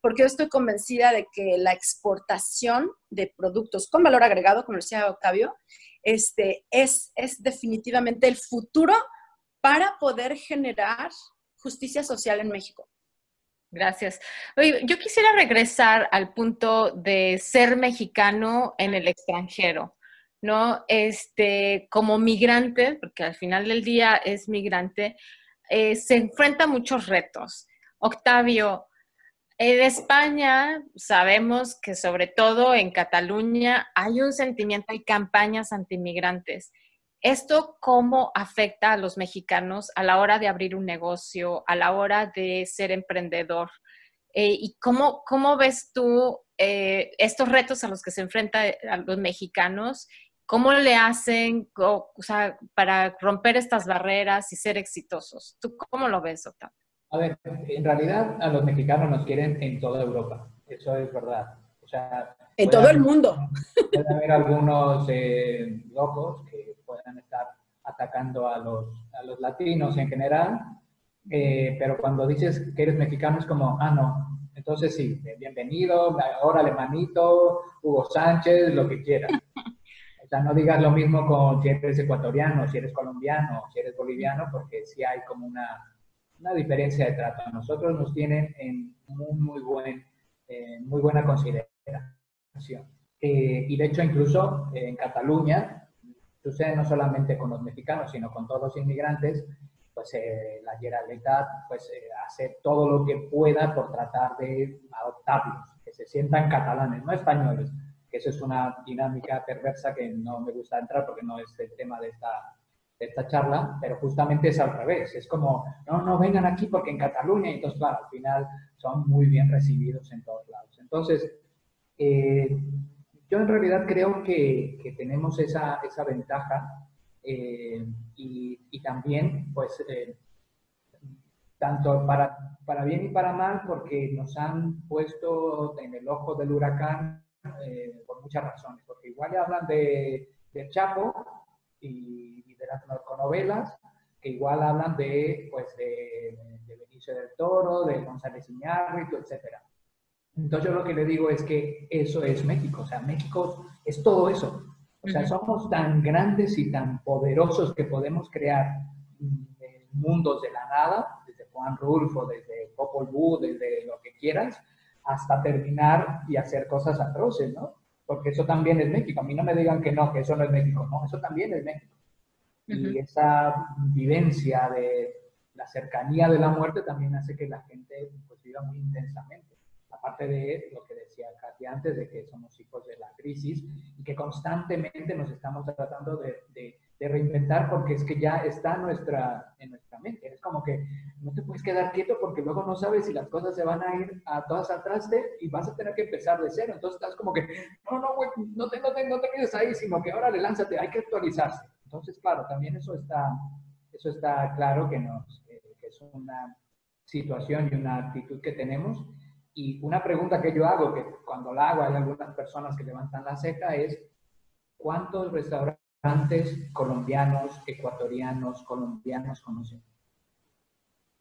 porque yo estoy convencida de que la exportación de productos con valor agregado, como decía Octavio, este, es, es definitivamente el futuro para poder generar justicia social en México. Gracias. yo quisiera regresar al punto de ser mexicano en el extranjero, ¿no? Este, como migrante, porque al final del día es migrante, eh, se enfrenta a muchos retos. Octavio, en España sabemos que sobre todo en Cataluña hay un sentimiento, hay campañas antimigrantes. ¿Esto cómo afecta a los mexicanos a la hora de abrir un negocio, a la hora de ser emprendedor? Eh, ¿Y cómo, cómo ves tú eh, estos retos a los que se enfrentan los mexicanos? ¿Cómo le hacen para romper estas barreras y ser exitosos? ¿Tú cómo lo ves, Octavio? A ver, en realidad a los mexicanos nos quieren en toda Europa. Eso es verdad. en todo el mundo. Puede haber algunos eh, locos que puedan estar atacando a los, a los latinos en general, eh, pero cuando dices que eres mexicano es como, ah, no, entonces sí, bienvenido, ahora alemanito, Hugo Sánchez, lo que quieras. O sea, no digas lo mismo con si eres ecuatoriano, si eres colombiano, si eres boliviano, porque sí hay como una, una diferencia de trato. A nosotros nos tienen en muy, muy, buen, eh, muy buena consideración. Eh, y de hecho, incluso en Cataluña, sucede no solamente con los mexicanos, sino con todos los inmigrantes, pues eh, la Generalitat pues, eh, hace todo lo que pueda por tratar de adoptarlos, que se sientan catalanes, no españoles, que eso es una dinámica perversa que no me gusta entrar porque no es el tema de esta, de esta charla, pero justamente es al revés, es como, no, no vengan aquí porque en Cataluña, y entonces claro, al final son muy bien recibidos en todos lados. Entonces, eh, yo en realidad creo que, tenemos esa, esa ventaja eh, y, también, pues, eh, tanto para, para, bien y para mal, porque nos han puesto en el ojo del huracán eh, por muchas razones, porque igual hablan de, de Chapo y, de las narconovelas, que igual hablan de, pues, de, de Benicio del Toro, de González Iñárritu, etcétera. Entonces yo lo que le digo es que eso es México, o sea, México es todo eso. O sea, somos tan grandes y tan poderosos que podemos crear mm, mundos de la nada, desde Juan Rulfo, desde Popol Vuh, desde lo que quieras, hasta terminar y hacer cosas atroces, ¿no? Porque eso también es México. A mí no me digan que no, que eso no es México. No, eso también es México. Y esa vivencia de la cercanía de la muerte también hace que la gente pues, viva muy intensamente aparte de lo que decía Katia antes, de que somos hijos de la crisis y que constantemente nos estamos tratando de, de, reinventar porque es que ya está nuestra, en nuestra mente. Es como que no te puedes quedar quieto porque luego no sabes si las cosas se van a ir a todas atrás de y vas a tener que empezar de cero. Entonces estás como que, no, no, güey, no te, no, te, no te quedes ahí, sino que ahora le lánzate, hay que actualizarse. Entonces, claro, también eso está, eso está claro que, nos, que es una situación y una actitud que tenemos y una pregunta que yo hago, que cuando la hago hay algunas personas que levantan la ceja, es ¿cuántos restaurantes colombianos, ecuatorianos, colombianos conocen?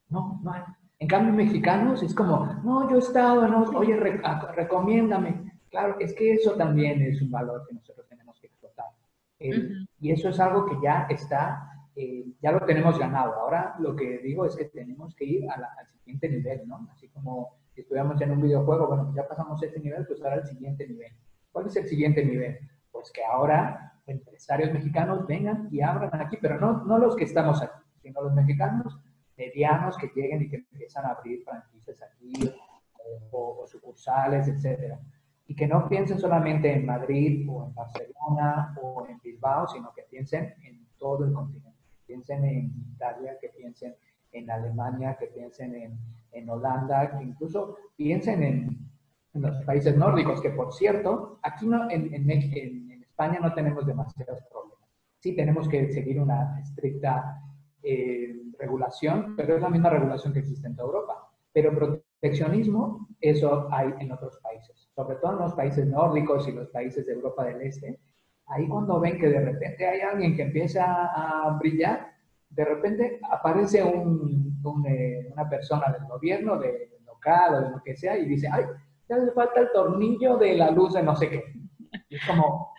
No, no hay. En cambio, mexicanos es como, no, yo he estado, no, oye, recomiéndame. Claro, es que eso también es un valor que nosotros tenemos que explotar. Eh, y eso es algo que ya está, eh, ya lo tenemos ganado. Ahora lo que digo es que tenemos que ir al siguiente nivel, ¿no? Así como si estuviéramos en un videojuego, bueno, ya pasamos este nivel, pues ahora el siguiente nivel. ¿Cuál es el siguiente nivel? Pues que ahora empresarios mexicanos vengan y abran aquí, pero no, no los que estamos aquí, sino los mexicanos medianos que lleguen y que empiezan a abrir franquicias aquí o, sucursales, etcétera. Y que no piensen solamente en Madrid o en Barcelona o en Bilbao, sino que piensen en todo el continente. Piensen en Italia, que piensen en Alemania, que piensen en, en Holanda, que incluso piensen en, en, los países nórdicos, que por cierto, aquí no, en, en, España no tenemos demasiados problemas. Sí tenemos que seguir una estricta eh, regulación, pero es la misma regulación que existe en toda Europa. Pero proteccionismo, eso hay en otros países, sobre todo en los países nórdicos y los países de Europa del Este. Ahí cuando ven que de repente hay alguien que empieza a brillar, de repente aparece un, eh, una persona del gobierno, del local o de lo que sea, y dice, ay, te hace falta el tornillo de la luz de no sé qué. Y es como,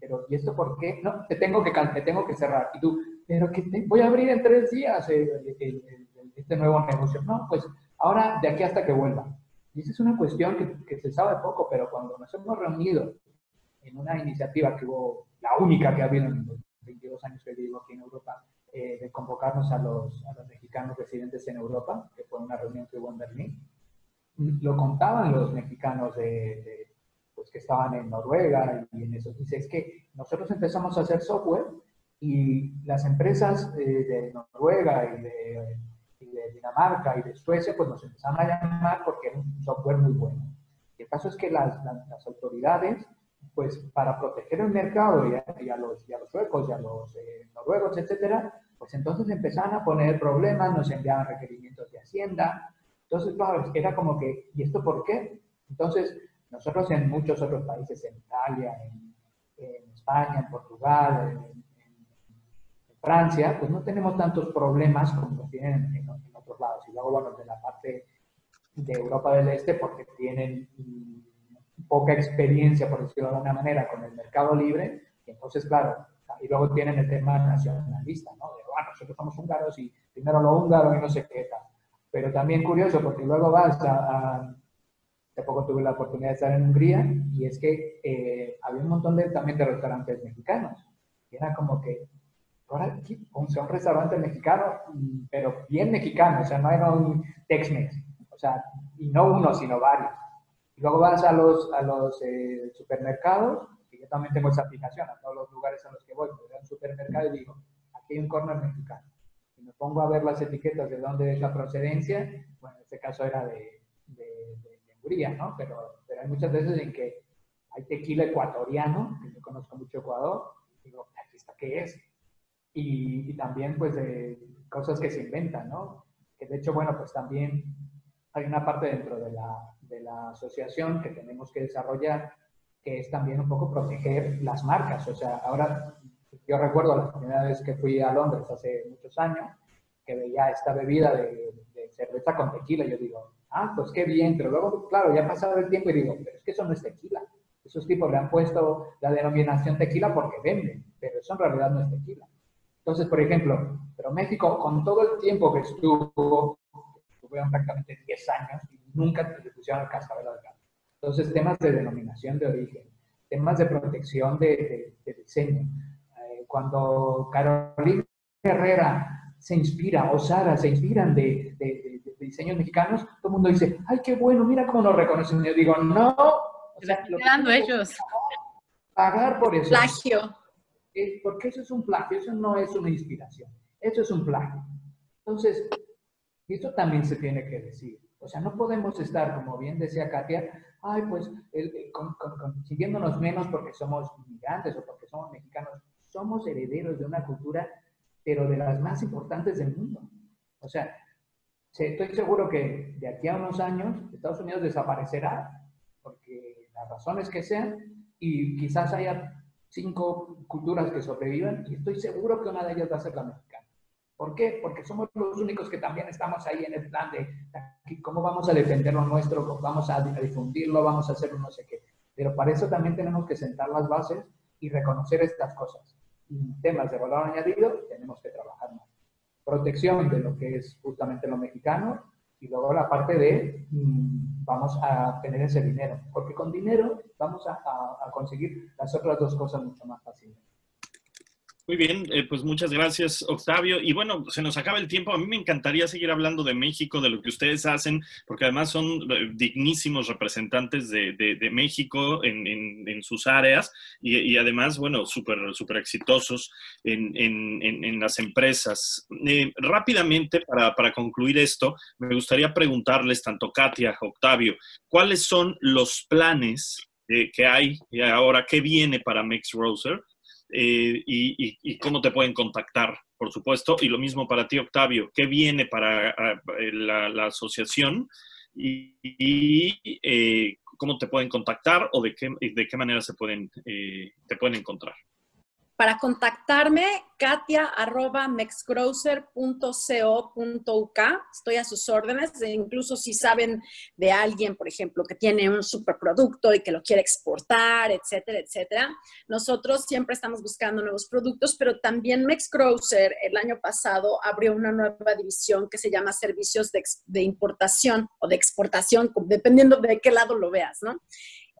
pero ¿y esto por qué? No, te tengo que, te tengo que cerrar. Y tú, pero que voy a abrir en tres días este nuevo negocio. No, pues ahora de aquí hasta que vuelva. Y esa es una cuestión que, que se sabe poco, pero cuando nos hemos reunido en una iniciativa que hubo, la única que ha habido en los 22 años que vivo aquí en Europa, eh, de convocarnos a los, a los, mexicanos residentes en Europa, que fue una reunión que hubo en Berlín. Lo contaban los mexicanos de, pues, que estaban en Noruega y en eso. Dice, es que nosotros empezamos a hacer software y las empresas eh, de Noruega y de, Dinamarca y de Suecia, pues nos empezaron a llamar porque era un software muy bueno. Y el caso es que las, las autoridades pues para proteger el mercado y a, los, los, suecos y a los eh, noruegos, etcétera, pues entonces empezaron a poner problemas, nos enviaban requerimientos de Hacienda. Entonces, claro, era como que, ¿y esto por qué? Entonces, nosotros en muchos otros países, en Italia, en, España, en Portugal, en, Francia, pues no tenemos tantos problemas como los tienen en, otros lados. Y luego, bueno, de la parte de Europa del Este, porque tienen poca experiencia, por decirlo de alguna manera, con el mercado libre, y entonces, claro, y luego tienen el tema nacionalista, ¿no? De, bueno, nosotros somos húngaros y primero lo húngaro y no sé qué tal. Pero también curioso, porque luego vas a, hace poco tuve la oportunidad de estar en Hungría y es que eh, había un montón de, también de restaurantes mexicanos. Y era como que, ahora, un, un restaurante mexicano, pero bien mexicano, o sea, no era un Tex-Mex, o sea, y no uno, sino varios. Luego vas a los, a los eh, supermercados, y yo también tengo esa aplicación, a todos los lugares a los que voy, voy a un supermercado y digo, aquí hay un corner mexicano. Y me pongo a ver las etiquetas de dónde es la procedencia, bueno, en este caso era de, de, de, Hungría, ¿no? Pero, pero hay muchas veces en que hay tequila ecuatoriano, que yo conozco mucho Ecuador, y digo, ¿aquí está qué es? Y, y también, pues, de cosas que se inventan, ¿no? Que de hecho, bueno, pues también hay una parte dentro de la, de la asociación que tenemos que desarrollar, que es también un poco proteger las marcas. O sea, ahora yo recuerdo la primera vez que fui a Londres hace muchos años, que veía esta bebida de, cerveza con tequila. Yo digo, ah, pues qué bien, pero luego, claro, ya ha pasado el tiempo y digo, pero es que eso no es tequila. Esos tipos le han puesto la denominación tequila porque venden, pero eso en realidad no es tequila. Entonces, por ejemplo, pero México, con todo el tiempo que estuvo, estuvieron prácticamente 10 años nunca se pusieron al cascabel al gato. Entonces, temas de denominación de origen, temas de protección de, diseño. Eh, cuando Carolina Herrera se inspira, o Sara se inspiran de, diseños mexicanos, todo el mundo dice, ay, qué bueno, mira cómo nos reconocen. Yo digo, no. O sea, ellos. Pagar por eso. Plagio. Porque eso es un plagio, eso no es una inspiración, eso es un plagio. Entonces, esto también se tiene que decir. O sea, no podemos estar, como bien decía Katia, ay, pues consiguiéndonos menos porque somos inmigrantes o porque somos mexicanos. Somos herederos de una cultura, pero de las más importantes del mundo. O sea, estoy seguro que de aquí a unos años Estados Unidos desaparecerá, porque las razones que sean, y quizás haya cinco culturas que sobrevivan, y estoy seguro que una de ellas va a ser la mexicana. ¿Por qué? Porque somos los únicos que también estamos ahí en el plan de cómo vamos a defender lo nuestro, vamos a difundirlo, vamos a hacer no sé qué. Pero para eso también tenemos que sentar las bases y reconocer estas cosas. En temas de valor añadido tenemos que trabajar más. Protección de lo que es justamente lo mexicano y luego la parte de mm, vamos a tener ese dinero, porque con dinero vamos a, a conseguir las otras dos cosas mucho más fácilmente. Muy bien, eh, pues muchas gracias, Octavio. Y bueno, se nos acaba el tiempo. A mí me encantaría seguir hablando de México, de lo que ustedes hacen, porque además son eh, dignísimos representantes de, México en, sus áreas y, además, bueno, súper super exitosos en, las empresas. Eh, rápidamente, para, concluir esto, me gustaría preguntarles, tanto Katia, Octavio, ¿cuáles son los planes que hay ahora, qué viene para Max Roser? Eh, y, cómo te pueden contactar, por supuesto. Y lo mismo para ti, Octavio, ¿qué viene para eh, la, asociación? Y, eh, cómo te pueden contactar o de qué, de qué manera se pueden, te pueden encontrar. Para contactarme, katia.mexgrocer.co.uk. Estoy a sus órdenes. E incluso si saben de alguien, por ejemplo, que tiene un superproducto y que lo quiere exportar, etcétera, etcétera. Nosotros siempre estamos buscando nuevos productos, pero también Mexgrocer el año pasado abrió una nueva división que se llama Servicios de, Importación o de Exportación, dependiendo de qué lado lo veas, ¿no?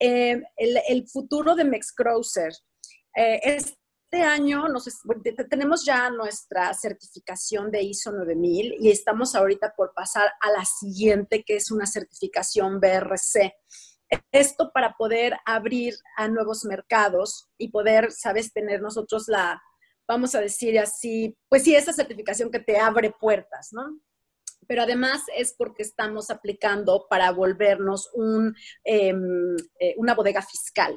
Eh, el, futuro de Mexgrocer eh, es este año tenemos ya nuestra certificación de ISO 9000 y estamos ahorita por pasar a la siguiente, que es una certificación BRC. Esto para poder abrir a nuevos mercados y poder, sabes, tener nosotros la, vamos a decir así, pues sí, esa certificación que te abre puertas, ¿no? pero además es porque estamos aplicando para volvernos un, em, eh, una bodega fiscal.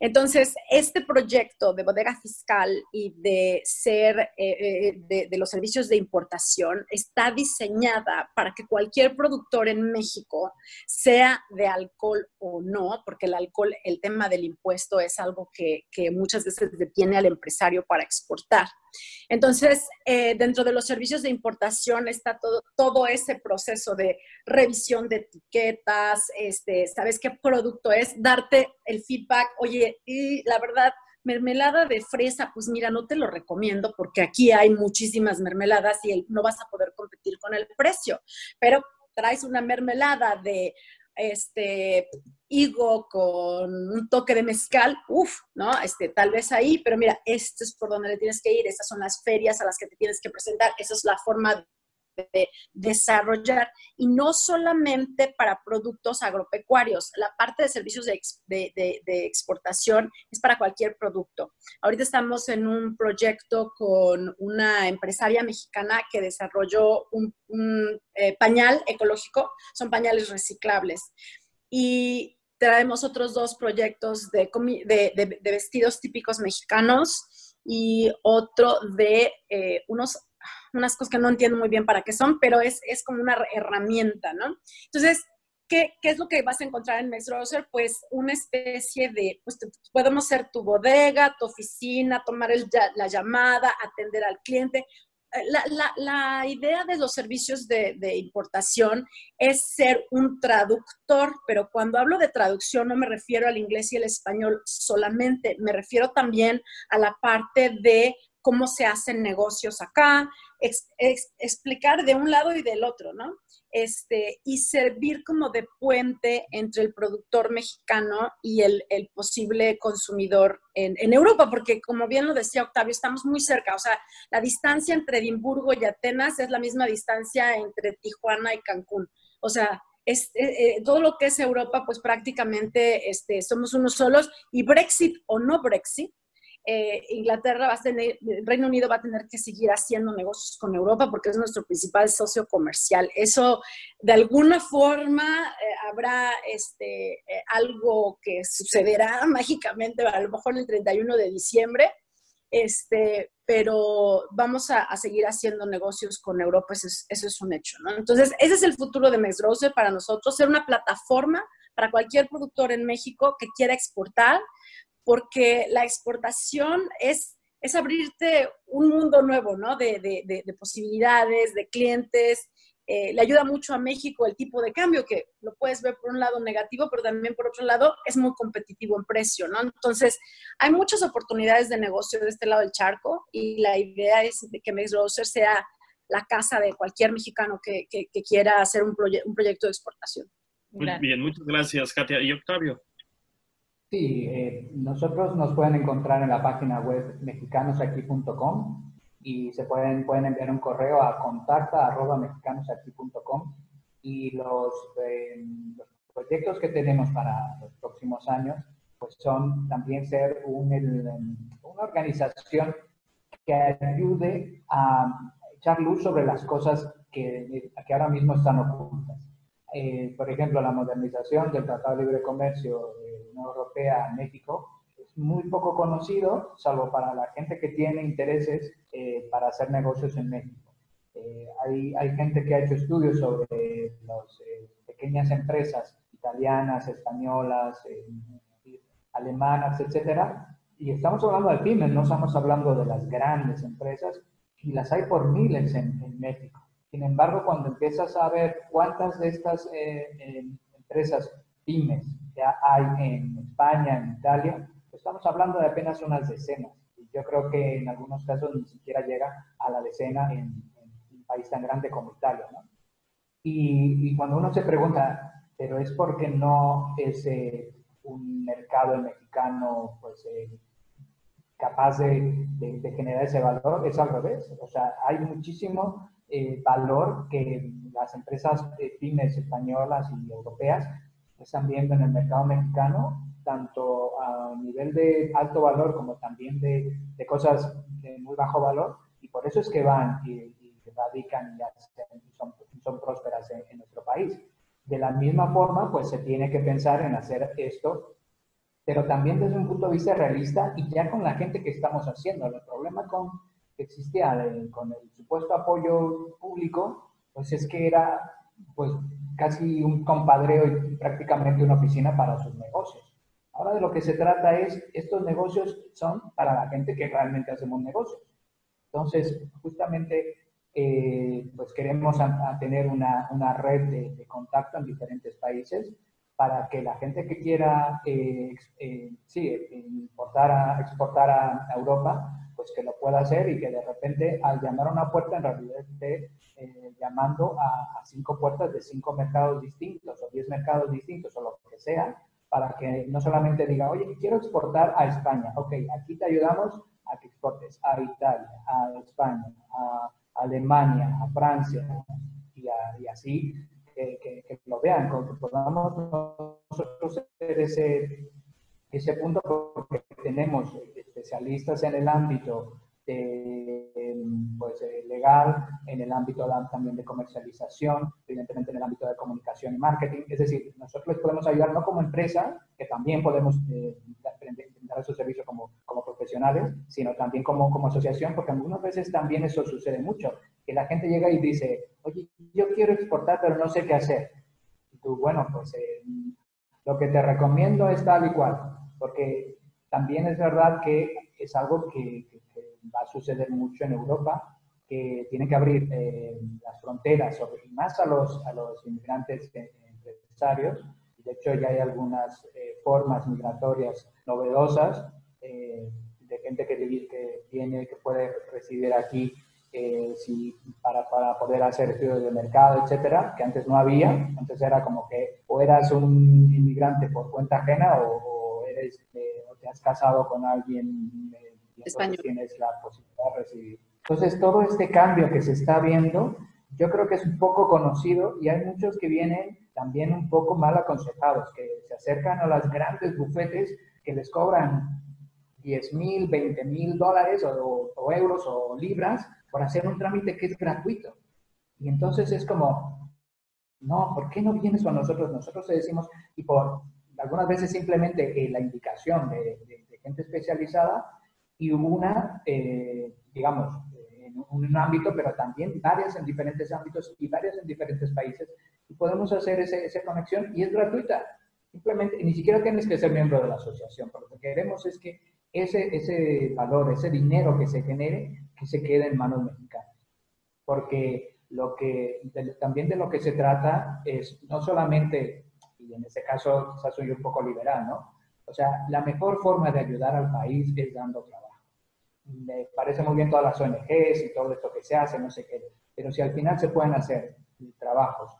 Entonces, este proyecto de bodega fiscal y de ser eh, eh, de, los servicios de importación está diseñada para que cualquier productor en México, sea de alcohol o no, porque el alcohol, el tema del impuesto es algo que muchas veces detiene al empresario para exportar. Entonces, eh, dentro de los servicios de importación está todo, todo ese proceso de revisión de etiquetas, este, sabes qué producto es, darte el feedback, oye, y la verdad, mermelada de fresa, pues mira, no te lo recomiendo porque aquí hay muchísimas mermeladas y no vas a poder competir con el precio, pero traes una mermelada de este higo con un toque de mezcal, uff, ¿no? Este, tal vez ahí, pero mira, esto es por donde le tienes que ir, estas son las ferias a las que te tienes que presentar, esa es la forma de desarrollar y no solamente para productos agropecuarios. La parte de servicios de, exportación es para cualquier producto. Ahorita estamos en un proyecto con una empresaria mexicana que desarrolló un, eh, pañal ecológico, son pañales reciclables. Y traemos otros dos proyectos de, vestidos típicos mexicanos y otro de eh, unos unas cosas que no entiendo muy bien para qué son, pero es, es como una herramienta, ¿no? Entonces, ¿qué, ¿qué, es lo que vas a encontrar en Browser? Pues una especie de, pues podemos ser tu bodega, tu oficina, tomar el, la llamada, atender al cliente. La, la, la, idea de los servicios de, de, importación es ser un traductor, pero cuando hablo de traducción no me refiero al inglés y el español solamente, me refiero también a la parte de cómo se hacen negocios acá, explicar de un lado y del otro, ¿no? Este, y servir como de puente entre el productor mexicano y el, posible consumidor en, en, Europa, porque como bien lo decía Octavio, estamos muy cerca, o sea, la distancia entre Edimburgo y Atenas es la misma distancia entre Tijuana y Cancún, o sea, eh, eh, todo lo que es Europa, pues prácticamente este, somos unos solos y Brexit o no Brexit, eh, Inglaterra va a tener, Reino Unido va a tener que seguir haciendo negocios con Europa porque es nuestro principal socio comercial. Eso, de alguna forma, eh, habrá este, eh, algo que sucederá <laughs> mágicamente, a lo mejor el 31 de diciembre, este, pero vamos a, seguir haciendo negocios con Europa, eso es, eso es un hecho, ¿no? Entonces, ese es el futuro de Mexbrowser para nosotros, ser una plataforma para cualquier productor en México que quiera exportar, porque la exportación es, es abrirte un mundo nuevo, ¿no? De, de, posibilidades, de clientes. Eh, le ayuda mucho a México el tipo de cambio, que lo puedes ver por un lado negativo, pero también por otro lado es muy competitivo en precio, ¿no? Entonces, hay muchas oportunidades de negocio de este lado del charco y la idea es de que Max sea la casa de cualquier mexicano que, que, quiera hacer un, un proyecto de exportación. Muy bien, muchas gracias, Katia. ¿Y Octavio? Sí, eh, nosotros nos pueden encontrar en la página web mexicanosaquí.com y se pueden, pueden enviar un correo a contacta arroba mexicanosaquí.com y los, eh, los, proyectos que tenemos para los próximos años pues son también ser un, una organización que ayude a echar luz sobre las cosas que, que ahora mismo están ocultas. Eh, por ejemplo, la modernización del Tratado de Libre Comercio Europea México es muy poco conocido, salvo para la gente que tiene intereses eh, para hacer negocios en México. Eh, hay, hay, gente que ha hecho estudios sobre las eh, pequeñas empresas italianas, españolas, alemanas, etcétera, y estamos hablando de pymes, no estamos hablando de las grandes empresas, y las hay por miles en, en México. Sin embargo, cuando empiezas a ver cuántas de estas empresas pymes ya hay en España, en Italia, estamos hablando de apenas unas decenas. Y yo creo que en algunos casos ni siquiera llega a la decena en, un país tan grande como Italia. ¿no? Y, cuando uno se pregunta, pero es porque no es eh, un mercado mexicano pues, eh, capaz de, de, generar ese valor, es al revés. O sea, hay muchísimo eh, valor que las empresas pymes españolas y europeas están viendo en el mercado mexicano, tanto a nivel de alto valor como también de, de cosas de muy bajo valor, y por eso es que van y, radican y, son, son, prósperas en, nuestro país. De la misma forma, pues se tiene que pensar en hacer esto, pero también desde un punto de vista realista y ya con la gente que estamos haciendo. El problema con, que existía con el supuesto apoyo público, pues es que era pues casi un compadreo y prácticamente una oficina para sus negocios. Ahora de lo que se trata es, estos negocios son para la gente que realmente hacemos negocios. Entonces, justamente, eh, pues queremos tener una, una red de, de, contacto en diferentes países para que la gente que quiera eh, eh, sí, importar a, exportar a Europa, pues que lo pueda hacer y que de repente al llamar a una puerta en realidad esté eh, llamando a, cinco puertas de cinco mercados distintos o diez mercados distintos o lo que sea, para que no solamente diga, oye, quiero exportar a España. Ok, aquí te ayudamos a que exportes a Italia, a España, a Alemania, a Francia y, así que, lo vean, que podamos nosotros ser ese, ese punto porque tenemos especialistas en el ámbito pues, eh, legal, en el ámbito también de comercialización, evidentemente en el ámbito de comunicación y marketing. Es decir, nosotros podemos ayudar no como empresa, que también podemos eh, dar su servicio como, como profesionales, sino también como, como asociación, porque algunas veces también eso sucede mucho, que la gente llega y dice, oye, yo quiero exportar, pero no sé qué hacer. Y tú, bueno, pues eh, lo que te recomiendo es tal y cual, porque también es verdad que es algo que, va a suceder mucho en Europa, que tiene que abrir eh, las fronteras, y más a los, a los inmigrantes empresarios. De hecho, ya hay algunas eh, formas migratorias novedosas de gente que, que, viene, que puede residir aquí eh, para, para, poder hacer estudios de mercado, etcétera, que antes no había. Antes era como que o eras un inmigrante por cuenta ajena o, eres, eh, o te has casado con alguien eh, y entonces tienes la posibilidad de recibir. Entonces, todo este cambio que se está viendo, yo creo que es un poco conocido y hay muchos que vienen también un poco mal aconsejados, que se acercan a las grandes bufetes que les cobran 10 mil, 20 mil dólares o, o, euros o libras por hacer un trámite que es gratuito. Y entonces es como, no, ¿por qué no vienes con nosotros? Nosotros te decimos, y por algunas veces simplemente eh, la indicación de, gente especializada y una, eh, digamos, en un ámbito, pero también varias en diferentes ámbitos y varias en diferentes países, y podemos hacer ese, esa conexión y es gratuita. Simplemente, ni siquiera tienes que ser miembro de la asociación, pero lo que queremos es que ese, ese valor, ese dinero que se genere, que se quede en manos mexicanas. Porque lo que, también de lo que se trata es no solamente, y en este caso quizás soy un poco liberal, ¿no? O sea, la mejor forma de ayudar al país es dando trabajo. Me parece muy bien todas las ONGs y todo esto que se hace, no sé qué, pero si al final se pueden hacer trabajos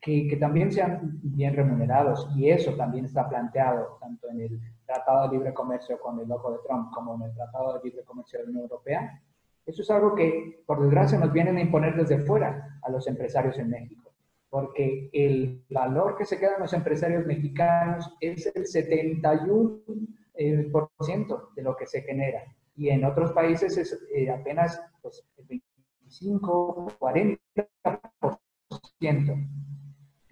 que, que, también sean bien remunerados, y eso también está planteado tanto en el Tratado de Libre Comercio con el loco de Trump como en el Tratado de Libre Comercio de la Unión Europea, eso es algo que, por desgracia, nos vienen a imponer desde fuera a los empresarios en México, porque el valor que se quedan los empresarios mexicanos es el 71% eh, de lo que se genera. Y en otros países es eh, apenas pues, el 25, 40%.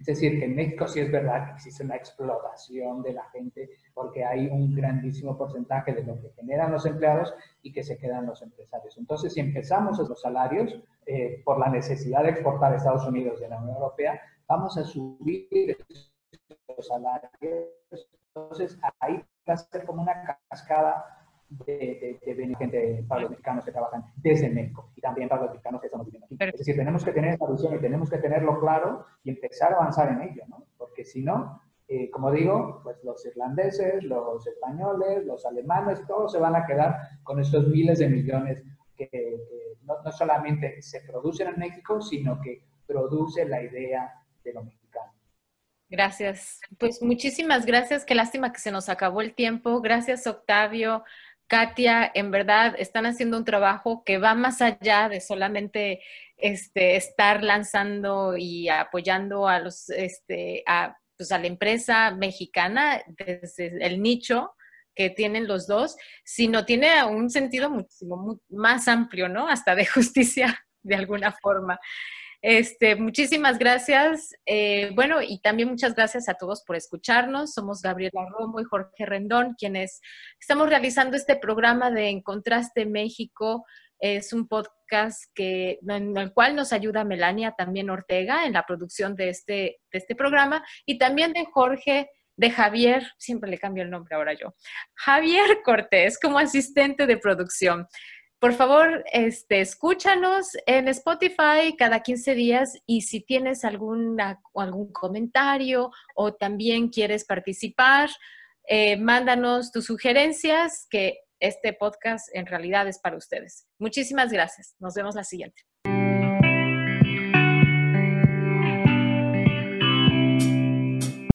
Es decir, que en México sí es verdad que existe una explotación de la gente porque hay un grandísimo porcentaje de lo que generan los empleados y que se quedan los empresarios. Entonces, si empezamos los salarios eh, por la necesidad de exportar a Estados Unidos de la Unión Europea, vamos a subir los salarios. Entonces, ahí va a ser como una cascada de, de, gente para los mexicanos que trabajan desde México y también para los mexicanos que estamos viviendo aquí. Es decir, tenemos que tener esa visión y tenemos que tenerlo claro y empezar a avanzar en ello, ¿no? Porque si no, eh, como digo, pues los irlandeses, los españoles, los alemanes, todos se van a quedar con estos miles de millones que, no, no, solamente se producen en México, sino que produce la idea de lo mexicano. Gracias. Pues muchísimas gracias. Qué lástima que se nos acabó el tiempo. Gracias, Octavio. Katia, en verdad están haciendo un trabajo que va más allá de solamente este, estar lanzando y apoyando a los, este, a, pues a la empresa mexicana desde el nicho que tienen los dos, sino tiene un sentido muchísimo más amplio, ¿no? Hasta de <laughs> justicia de alguna forma. Este, muchísimas gracias. Eh, bueno, y también muchas gracias a todos por escucharnos. Somos Gabriela Romo y Jorge Rendón, quienes estamos realizando este programa de En Contraste México. Es un podcast que, en el cual nos ayuda Melania también Ortega en la producción de este, de este programa y también de Jorge de Javier, siempre le cambio el nombre ahora yo, Javier Cortés como asistente de producción. Por favor, este, escúchanos en Spotify cada 15 días y si tienes alguna, algún comentario o también quieres participar, eh, mándanos tus sugerencias que este podcast en realidad es para ustedes. Muchísimas gracias. Nos vemos la siguiente.